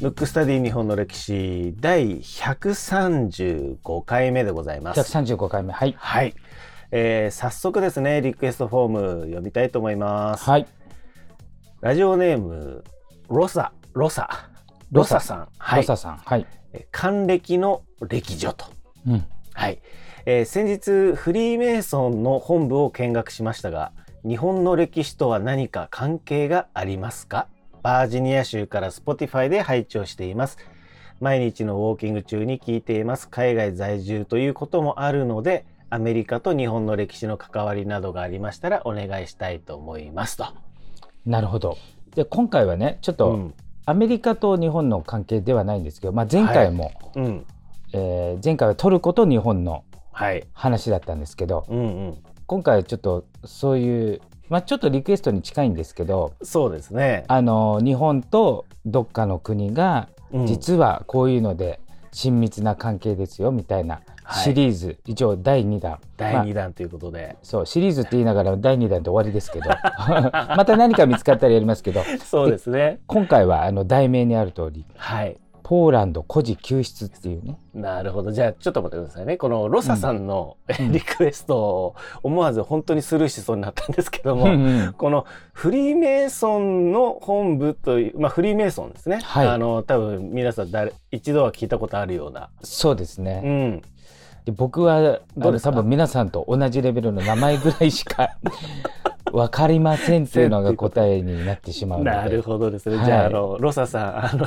ムックスタディ日本の歴史第135回目でございます。135回目。はい。はい、えー早速ですねリクエストフォーム読みたいと思います。はい。ラジオネームロサロサロサさん、はいロ、サさん。はい。え還暦の歴女と。うん。はい、えー先日フリーメイソンの本部を見学しましたが日本の歴史とは何か関係がありますか？バージニア州から Spotify で拝聴しています。毎日のウォーキング中に聞いています。海外在住ということもあるのでアメリカと日本の歴史の関わりなどがありましたらお願いしたいと思いますと。なるほど。で、今回はね、ちょっとうん。アメリカと日本の関係ではないんですけど、まあ、前回も、うん。えー前回はトルコと日本のはい。話だったんですけど、うんうん、今回はちょっとそういう、まあ、ちょっとリクエストに近いんですけど、そうですね。あの日本とどっかの国がうん。実はこういうので親密な関係ですよみたいなはい。シリーズ、一応第2弾。第まあ2弾ということで、そうシリーズって言いながら第2弾で終わりですけど。また何か見つかったらやりますけど。そうですね。今回はあの題名にある通り。はい。ポーランド孤児救出っていうねなるほど。じゃあ、ちょっと待ってくださいね。このロサさんの、うんリクエストを思わず本当にスルーしそうになったんですけども、うんうんこのフリーメイソンの本部という、まあフリーメイソンですね。はいあの、多分皆さん誰一度は聞いたことあるような。そうですうね、ん。で僕はあどう多分皆さんと同じレベルの名前ぐらいしか 分かりませんっていうのが答えになってしまうのでなるほどですね。はいじゃあ、あの、ロサさん、あの、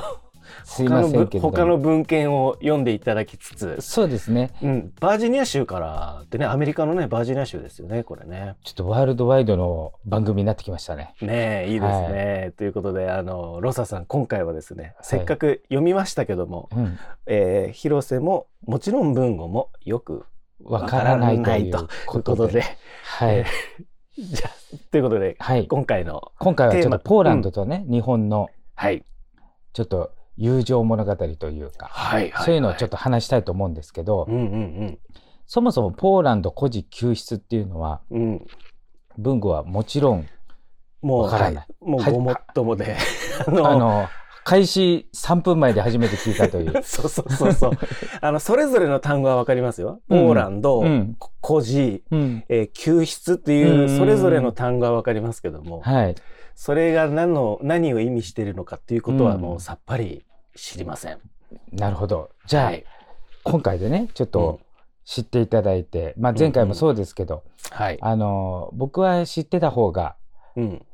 すいけれども他の文献を読んでいただきつつ、そうですねうん、バージニア州からってね、アメリカのね、バージニア州ですよね、これね。ちょっとワールドワイドの番組になってきましたね。ねえ、いいですね。ということで、あの、ロサさん、今回はですね、せっかく読みましたけども、うん、えー広瀬も、もちろん文語もよくわからないということで。はいえ。じゃあ、ということで、はい。今回の、今回はちょっとポーランドとね、日本のはい。ちょっと友情物語というか、はい、はい。そういうのをちょっと、と話したいと思うんですけど、うんうんそもそもポーランド孤児救出っていうのは、うん。うん。文語はもちろん、もう、わからないはいもうはいごもっともで、あのあの、開始3分前で初めて聞いたという。そうそうそうそう。あの、それぞれの単語はわかりますよ。ポうんーランド、うんこ孤児、うん。えー救出っていうんう、それぞれの単語はわかりますけども、はい。それが何の、何を意味しているのかっていうことはうんもうさっぱり知りません。なるほど。じゃあ、はい。今回でね、ちょっうんと知っていただいて、まあ前回もそうですけど、はい。あの、僕は知ってた方が、うん。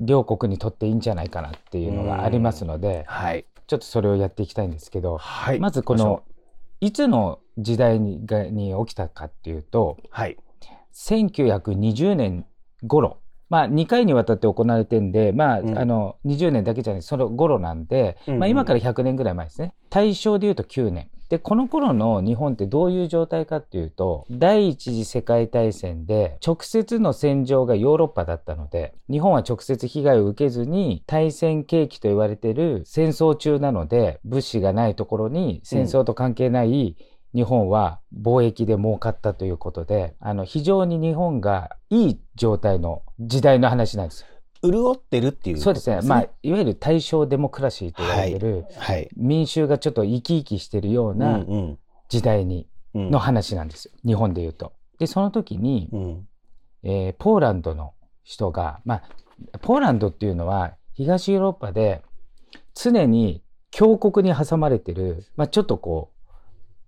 両国にとっていいんじゃないかなっていうのがありますので、はい。ちょっとそれをやっていきたいんですけど、はい。まずこの、いつの時代にがに起きたかっていうと、はい。1920年頃、まあ2回にわたって行われてんで、まあ、うんあの、20年だけじゃない、その頃なんで、うんうんまあ今から100年ぐらい前ですね。大正で言うと9年。で、この頃の日本ってどういう状態かっていうと、第一次世界大戦で直接の戦場がヨーロッパだったので、日本は直接被害を受けずに対戦景気と言われてる戦争中なので、物資がないところに戦争と関係ない日本は貿易で儲かったということで、あの、非常に日本がいい状態の時代の話なんです。潤ってるっていう、そうですね。まあ、いわゆる大正デモクラシーと言われてる、はい。民衆がちょっと生き生きしてるようなうん時代に、うん。うんの話なんですよ。日本で言うと。で、その時に、うん。えーポーランドの人が、まあ、ポーランドっていうのは東ヨーロッパで常に強国に挟まれてる、まあ、ちょっとこう、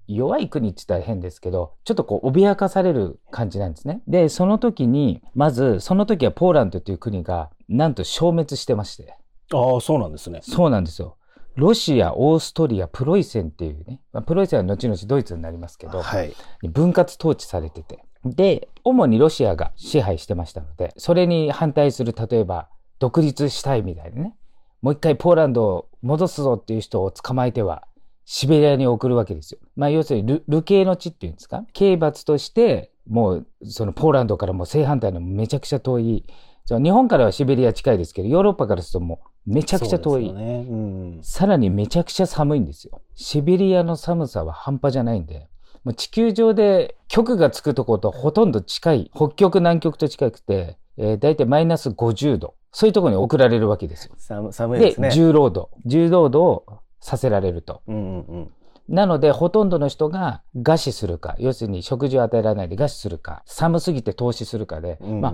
弱い国って言ったら変ですけど、ちょっとこう脅かされる感じなんですね。で、その時に、まず、その時はポーランドという国が、なんと消滅してまして。ああ、そうなんですね。そうなんですよ。ロシア、オーストリア、プロイセンっていうね、まあ、プロイセンは後々ドイツになりますけど、はい。分割統治されてて。で、主にロシアが支配してましたので、それに反対する、例えば、独立したいみたいなね、もう一回ポーランドを戻すぞっていう人を捕まえては、シベリアに送るわけですよ。まあ、要するにル、流刑の地っていうんですか？刑罰として、もう、そのポーランドからもう正反対のめちゃくちゃ遠い、その日本からはシベリア近いですけど、ヨーロッパからするともうめちゃくちゃ遠い。ね。うん。さらにめちゃくちゃ寒いんですよ。シベリアの寒さは半端じゃないんで、もう地球上で極がつくとことほとんど近い、北極南極と近くて、えー、大体マイナス50度。そういうところに送られるわけですよ。寒寒いですね。重労働。重労働をさせられると。うんうんうん。なので、ほとんどの人が餓死するか、要するに食事を与えられないで餓死するか、寒すぎて投資するかで、うんうんうんまあ、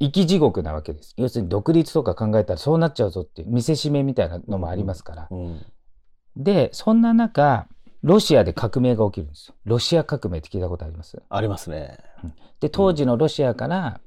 生き地獄なわけです。要するに独立とか考えたらそうなっちゃうぞっていう見せしめみたいなのもありますから。うんで、そんな中、ロシアで革命が起きるんですよ。ロシア革命って聞いたことあります？ありますね。で、当時のロシアから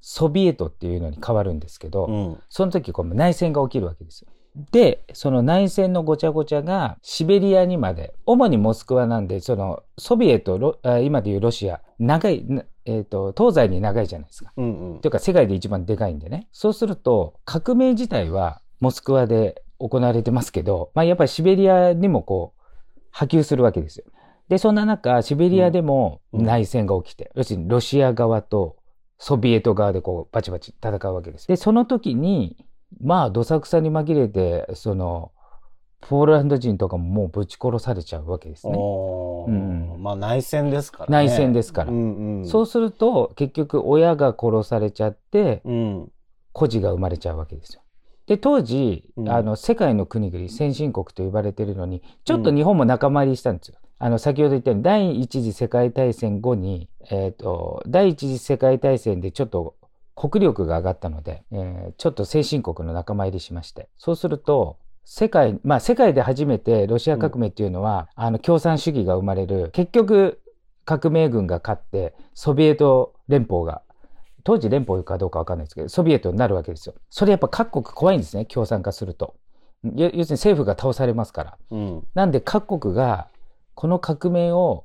ソビエトっていうのに変わるんですけど、うん。その時こう内戦が起きるわけですよ。で、その内戦のごちゃごちゃがシベリアにまで、主にモスクワなんで、そのソビエト、今でいうロシア、長い、なえっ、と、東西に長いじゃないですか。うんうんというか世界で一番でかいんでね。そうすると、革命自体はモスクワで行われてますけど、まあやっぱりシベリアにもこう、波及するわけですよ。で、そんな中、シベリアでもうん内戦が起きて、要するにロシア側とソビエト側でこう、バチバチ戦うわけです。で、その時に、まあ、どさくさに紛れて、その、ポーランド人とかももうぶち殺されちゃうわけですね。うんまあ内戦ですからね。内戦ですからうんうん、そうすると、結局親が殺されちゃって、うん。孤児が生まれちゃうわけですよ。で、当時、うんあの、世界の国々、先進国と呼ばれているのに、ちょっと日本も仲間入りしたんですよ。あの、先ほど言ったように、第一次世界大戦後に、えっ、と、第一次世界大戦でちょっと国力が上がったので、えーちょっと先進国の仲間入りしまして、そうすると、世界、まあ世界で初めてロシア革命っていうのは、あの共産主義が生まれる、結局革命軍が勝って、ソビエト連邦が当時連邦かどうかわかんないですけど、ソビエトになるわけですよ。それやっぱ各国怖いんですね、共産化すると。要要するに政府が倒されますから。うん。なんで各国がこの革命を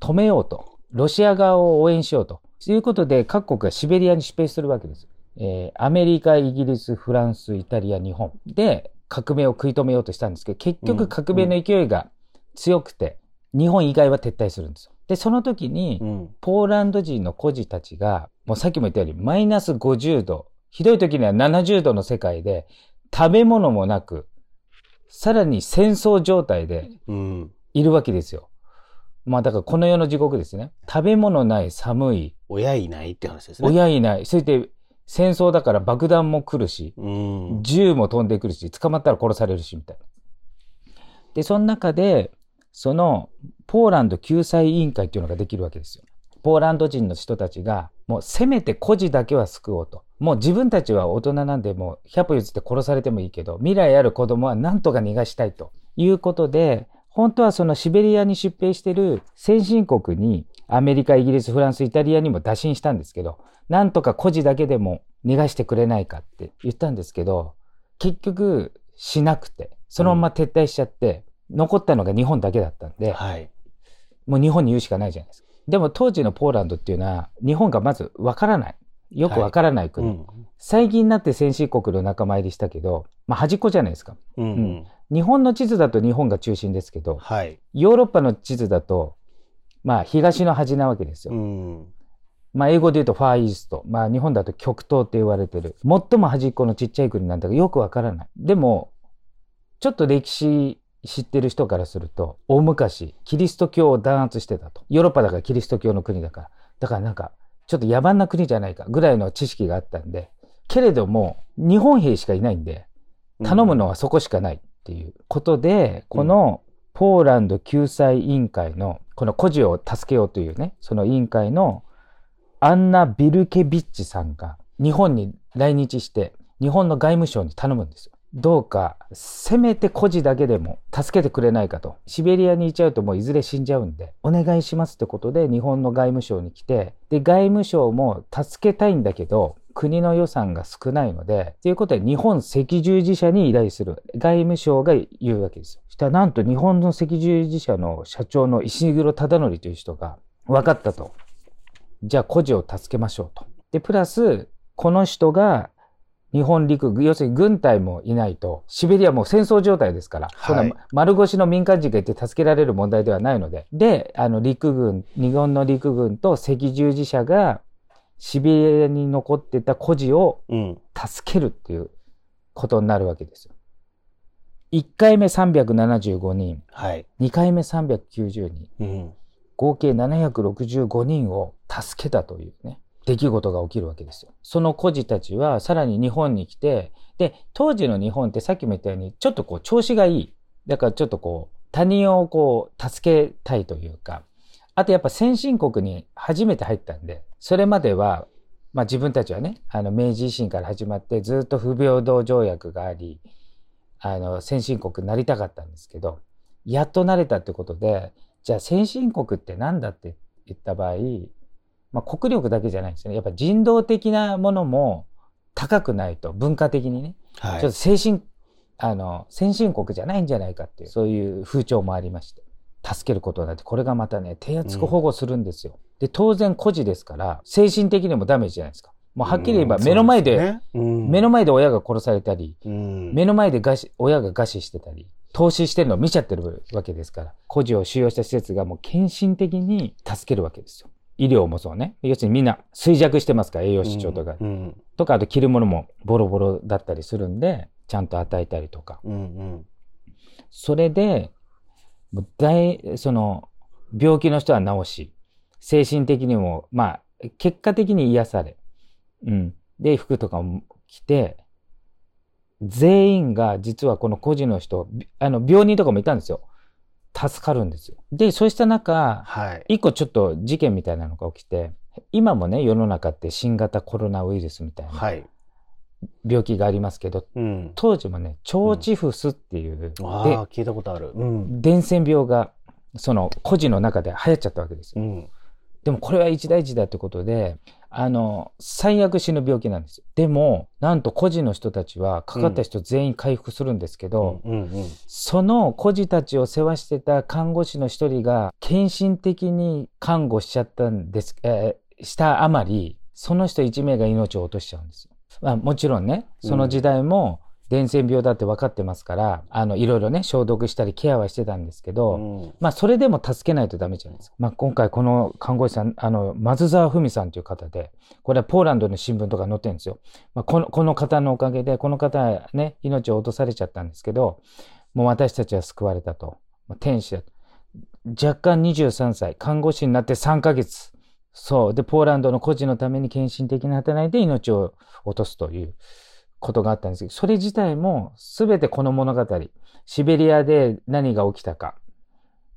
止めようと。ロシア側を応援しようと。ということで各国がシベリアに出兵するわけです。えーアメリカ、イギリス、フランス、イタリア、日本で革命を食い止めようとしたんですけど、結局革命の勢いが強くて、日本以外は撤退するんですよ。で、その時に、うん。ポーランド人の孤児たちが、もうさっきも言ったように、マイナス50度、ひどい時には70度の世界で、食べ物もなく、さらに戦争状態でうん。いるわけですよ。まあだからこの世の地獄ですね。食べ物ない、寒い、親いないって話ですね。親いない、そして戦争だから爆弾も来るし、うん。銃も飛んでくるし、捕まったら殺されるし、みたいな。で、その中で、その、ポーランド救済委員会っていうのができるわけですよ。ポーランド人の人たちが、もうせめて孤児だけは救おうと。もう自分たちは大人なんで、もう100歩譲って殺されてもいいけど、未来ある子供は何とか逃がしたいということで、本当はそのシベリアに出兵してる先進国に、アメリカ、イギリス、フランス、イタリアにも打診したんですけど、なんとか孤児だけでも逃がしてくれないかって言ったんですけど、結局しなくて、そのまま撤退しちゃって、残ったのが日本だけだったんで、はい。もう日本に言うしかないじゃないですか。でも当時のポーランドっていうのは、日本がまずわからない。よくわからない国。うん。最近になって先進国の仲間入りしたけど、まあ端っこじゃないですか。うん。うん。日本の地図だと日本が中心ですけど、はい。ヨーロッパの地図だと、まあ東の端なわけですよ。うん。まあ英語で言うとファーイースト。まあ日本だと極東って言われてる。最も端っこのちっちゃい国なんだけどよくわからない。でも、ちょっと歴史知ってる人からすると、大昔、キリスト教を弾圧してたと。ヨーロッパだからキリスト教の国だから。だからなんか、ちょっと野蛮な国じゃないかぐらいの知識があったんで、けれども、日本兵しかいないんで、頼むのはそこしかないっていうことで、このポーランド救済委員会の、この孤児を助けようというね、その委員会のアンナ・ビルケビッチさんが日本に来日して、日本の外務省に頼むんですよ。どうか、せめて孤児だけでも助けてくれないかと。シベリアにいちゃうともういずれ死んじゃうんで、お願いしますってことで日本の外務省に来て、で、外務省も助けたいんだけど、国の予算が少ないので、ということで日本赤十字社に依頼する。外務省が言うわけですよ。そしたらなんと日本の赤十字社の社長の石黒忠則という人が分かったと。じゃあ孤児を助けましょうと。で、プラス、この人が日本陸軍、要するに軍隊もいないと、シベリアもう戦争状態ですから、はい丸腰の民間人がいて助けられる問題ではないので、で、あの陸軍、日本の陸軍と赤十字社がシベリアに残ってた孤児をうん。助けるっていうことになるわけですよ。1回目375人、はい。2回目390人、うん。合計765人を助けたというね、出来事が起きるわけですよ。その孤児たちはさらに日本に来て、で、当時の日本ってさっきも言ったように、ちょっとこう調子がいい。だからちょっとこう、他人をこう、助けたいというか、あとやっぱ先進国に初めて入ったんで、それまでは、まあ自分たちはね、あの明治維新から始まってずっと不平等条約があり、あの先進国になりたかったんですけど、やっと慣れたってことで、じゃあ先進国って何だって言った場合、まあ国力だけじゃないんですよね。やっぱ人道的なものも高くないと、文化的にね、はい。ちょっと精神、あの、先進国じゃないんじゃないかっていう、そういう風潮もありまして、助けることになって、これがまたね、手厚く保護するんですよ。で、当然孤児ですから、精神的にもダメージじゃないですか。もうはっきり言えばうん目の前で、そうすねうん目の前で親が殺されたり、うん目の前で餓死親が餓死してたり、投資してるのを見ちゃってるわけですから、孤児を収容した施設がもう献身的に助けるわけですよ。医療もそうね。要するにみんな衰弱してますから、栄養失調とか。うんとか、あと着るものもボロボロだったりするんで、ちゃんと与えたりとか。うんうんそれで、もう大、その、病気の人は治し、精神的にも、まあ、結果的に癒され、うん。で、服とかも着て、全員が実はこの孤児の人、びあの、病人とかもいたんですよ。助かるんですよ。で、そうした中、はい一個ちょっと事件みたいなのが起きて、今もね、世の中って新型コロナウイルスみたいなはい病気がありますけど、うん当時もね、腸チフスっていう、あであ聞いたことあるうん伝染病が、その孤児の中で流行っちゃったわけですよ。うんでもこれは一大事だってことで、あの、最悪死ぬ病気なんですよ。でも、なんと孤児の人たちは、かかった人全員回復するんですけど、うんうんその孤児たちを世話してた看護師の一人が、献身的に看護しちゃったんです、えーしたあまり、その人一名が命を落としちゃうんですよ。まあもちろんね、その時代も伝染病だって分かってますから、あの、いろいろね、消毒したりケアはしてたんですけど、うんまあ、それでも助けないとダメじゃないですか。まあ、今回この看護師さん、あの、松沢文さんという方で、これはポーランドの新聞とか載ってるんですよ。まあ、この、この方のおかげで、この方はね、命を落とされちゃったんですけど、もう私たちは救われたと。まあ、天使だと。若干23歳、看護師になって3ヶ月。そう。で、ポーランドの孤児のために献身的に働いて命を落とすということがあったんですけど、それ自体も全てこの物語。シベリアで何が起きたか。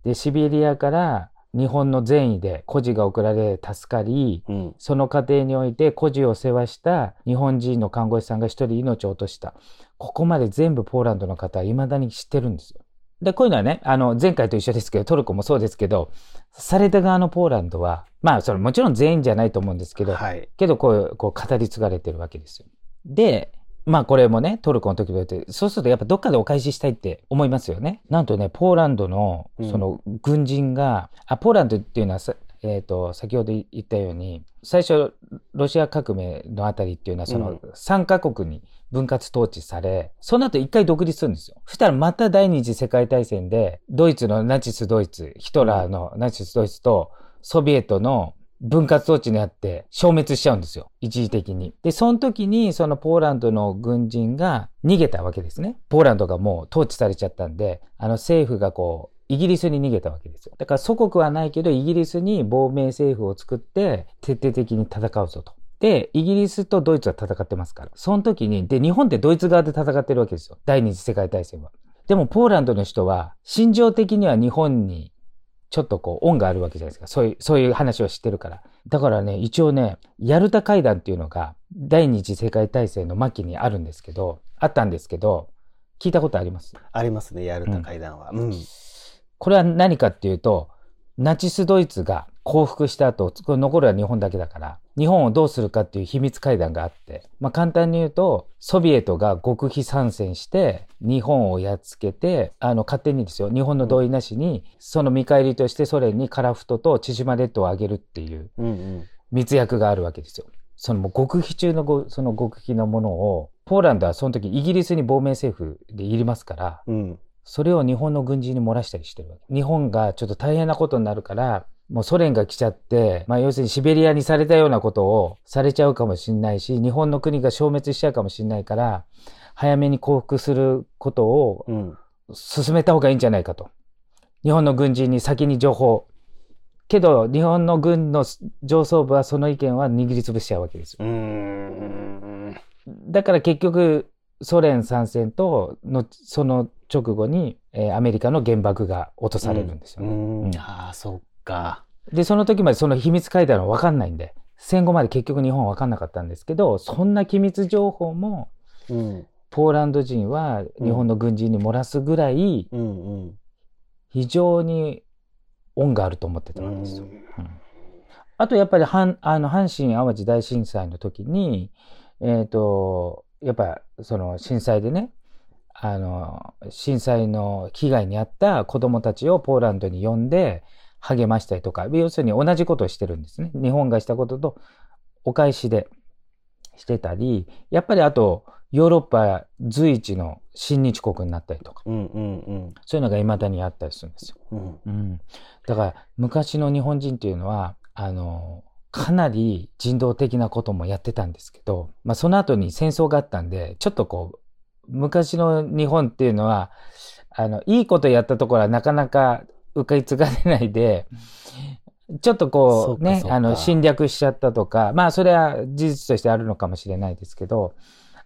で、シベリアから日本の善意で孤児が送られ助かり、うんその過程において孤児を世話した日本人の看護師さんが一人命を落とした。ここまで全部ポーランドの方は未だに知ってるんですよ。で、こういうのはね、あの、前回と一緒ですけど、トルコもそうですけど、された側のポーランドは、まあ、それもちろん全員じゃないと思うんですけど、はいけどこう、こう語り継がれてるわけですよ。で、まあこれもね、トルコの時も言って、そうするとやっぱどっかでお返ししたいって思いますよね。なんとね、ポーランドのうんその軍人が、あ、ポーランドっていうのはさ、えっ、と、先ほど言ったように、最初、ロシア革命のあたりっていうのは、そのうん3カ国に分割統治され、その後一回独立するんですよ。そしたらまた第二次世界大戦で、ドイツのナチスドイツ、ヒトラーのナチスドイツと、ソビエトの分割統治にあって消滅しちゃうんですよ。一時的に。で、その時にそのポーランドの軍人が逃げたわけですね。ポーランドがもう統治されちゃったんで、あの政府がこう、イギリスに逃げたわけですよ。だから祖国はないけど、イギリスに亡命政府を作って、徹底的に戦うぞと。で、イギリスとドイツは戦ってますから。その時に、で、日本ってドイツ側で戦ってるわけですよ。第二次世界大戦は。でも、ポーランドの人は、心情的には日本にちょっとこう、恩があるわけじゃないですか。そういう、そういう話を知ってるから。だからね、一応ね、ヤルタ会談っていうのが、第二次世界大戦の末期にあるんですけど、あったんですけど、聞いたことあります？ありますね、ヤルタ会談は。うん。これは何かっていうと、ナチスドイツが降伏した後、これ残るは日本だけだから、日本をどうするかっていう秘密会談があって、まあ簡単に言うと、ソビエトが極秘参戦して、日本をやっつけて、あの、勝手にですよ、日本の同意なしに、その見返りとしてソ連にカラフトと千島列島をあげるっていう。密約があるわけですよ。そのもう極秘中のごその極秘のものを、ポーランドはその時イギリスに亡命政府でいりますから、うん。それを日本の軍人に漏らしたりしてるわけ。日本がちょっと大変なことになるから、もうソ連が来ちゃって、まあ要するにシベリアにされたようなことをされちゃうかもしれないし、日本の国が消滅しちゃうかもしれないから、早めに降伏することをうん。進めた方がいいんじゃないかと。日本の軍人に先に情報をけど日本の軍の上層部はその意見は握りつぶしちゃうわけですよ。だから結局ソ連参戦とのその直後に、えーアメリカの原爆が落とされるんですようね。うん。ん。ああそっか。でその時までその秘密会談は分かんないんで戦後まで結局日本は分かんなかったんですけどそんな機密情報もうん。ポーランド人は日本の軍人に漏らすぐらいうんうん。非常に恩があると思ってたうわけですよ。ん。うん。あとやっぱり阪あの阪神・淡路大震災の時に、えっ、と、やっぱその震災でね、あの、震災の被害に遭った子供たちをポーランドに呼んで励ましたりとか、要するに同じことをしてるんですね。日本がしたこととお返しでしてたり、やっぱりあとヨーロッパ随一の親日国になったりとか、うんうんうんそういうのが未だにあったりするんですよ。うんうん、だから昔の日本人っていうのはあのかなり人道的なこともやってたんですけど、まあ、その後に戦争があったんでちょっとこう昔の日本っていうのはあのいいことやったところはなかなか受け継がれないでちょっとこそうねあの侵略しちゃったとかまあそれは事実としてあるのかもしれないですけど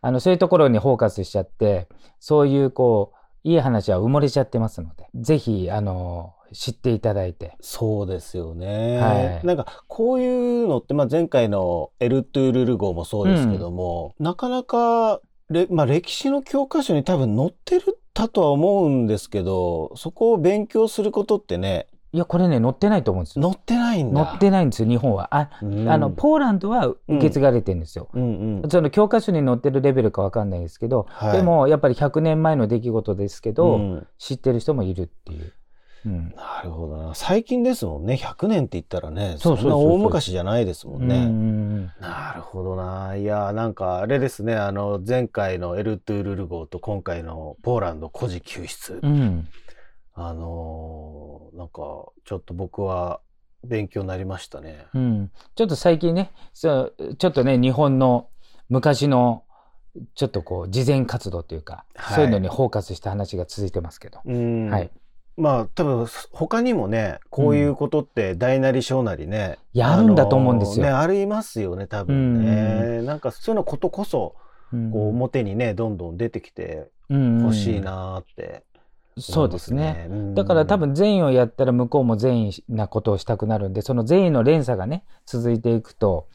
あのそういうところにフォーカスしちゃってそういうこういい話は埋もれちゃってますのでぜひあの知っていただいて。そうですよね、はい。なんかこういうのって、まあ、前回の「エルトゥールル号」もそうですけども、なかなかれ、まあ、歴史の教科書に多分載ってるたとは思うんですけどそこを勉強することってねいやこれね載ってないと思うんですよ。載ってないんだ。載ってないんですよ日本は。あ,、うん。あのポーランドは受け継がれてるんですよ、うんうんその教科書に載ってるレベルかわかんないですけど、はい。でもやっぱり100年前の出来事ですけど、うん。知ってる人もいるっていう、うんなるほどな最近ですもんね100年って言ったらねそんな大昔じゃないですもんね。なるほどな。いや、なんかあれですね、あの、前回のエルトゥールル号と今回のポーランド孤児救出。うんうんあのーなんか、ちょっと僕は勉強になりましたね。うんちょっと最近ねそうちょっとね日本の昔のちょっとこう慈善活動というか、はいそういうのにフォーカスした話が続いてますけど、うん。はい。まあ、多分、他にもね、こういうことって大なり小なりね。やるんだと思うんですよあね、ありますよね、多分ね。なんか、そういうのことこそ、うんこう、表にね、どんどん出てきてうんほしいなーってそう思いますですね。うんだから多分善意をやったら向こうも善意なことをしたくなるんで、その善意の連鎖がね、続いていくと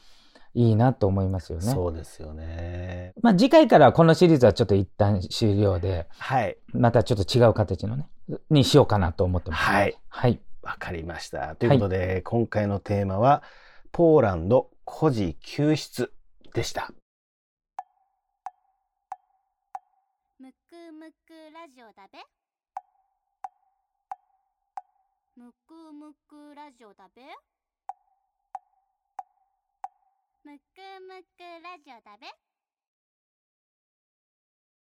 いいなと思いますよね。そうですよね。まあ次回からはこのシリーズはちょっと一旦終了で、はい。またちょっと違う形のね、にしようかなと思ってます。はい。はい。わかりました。ということで、今回のテーマは、ポーランド孤児救出でした。むくむくラジオだべむくむくラジオだべむくむくラジオだべ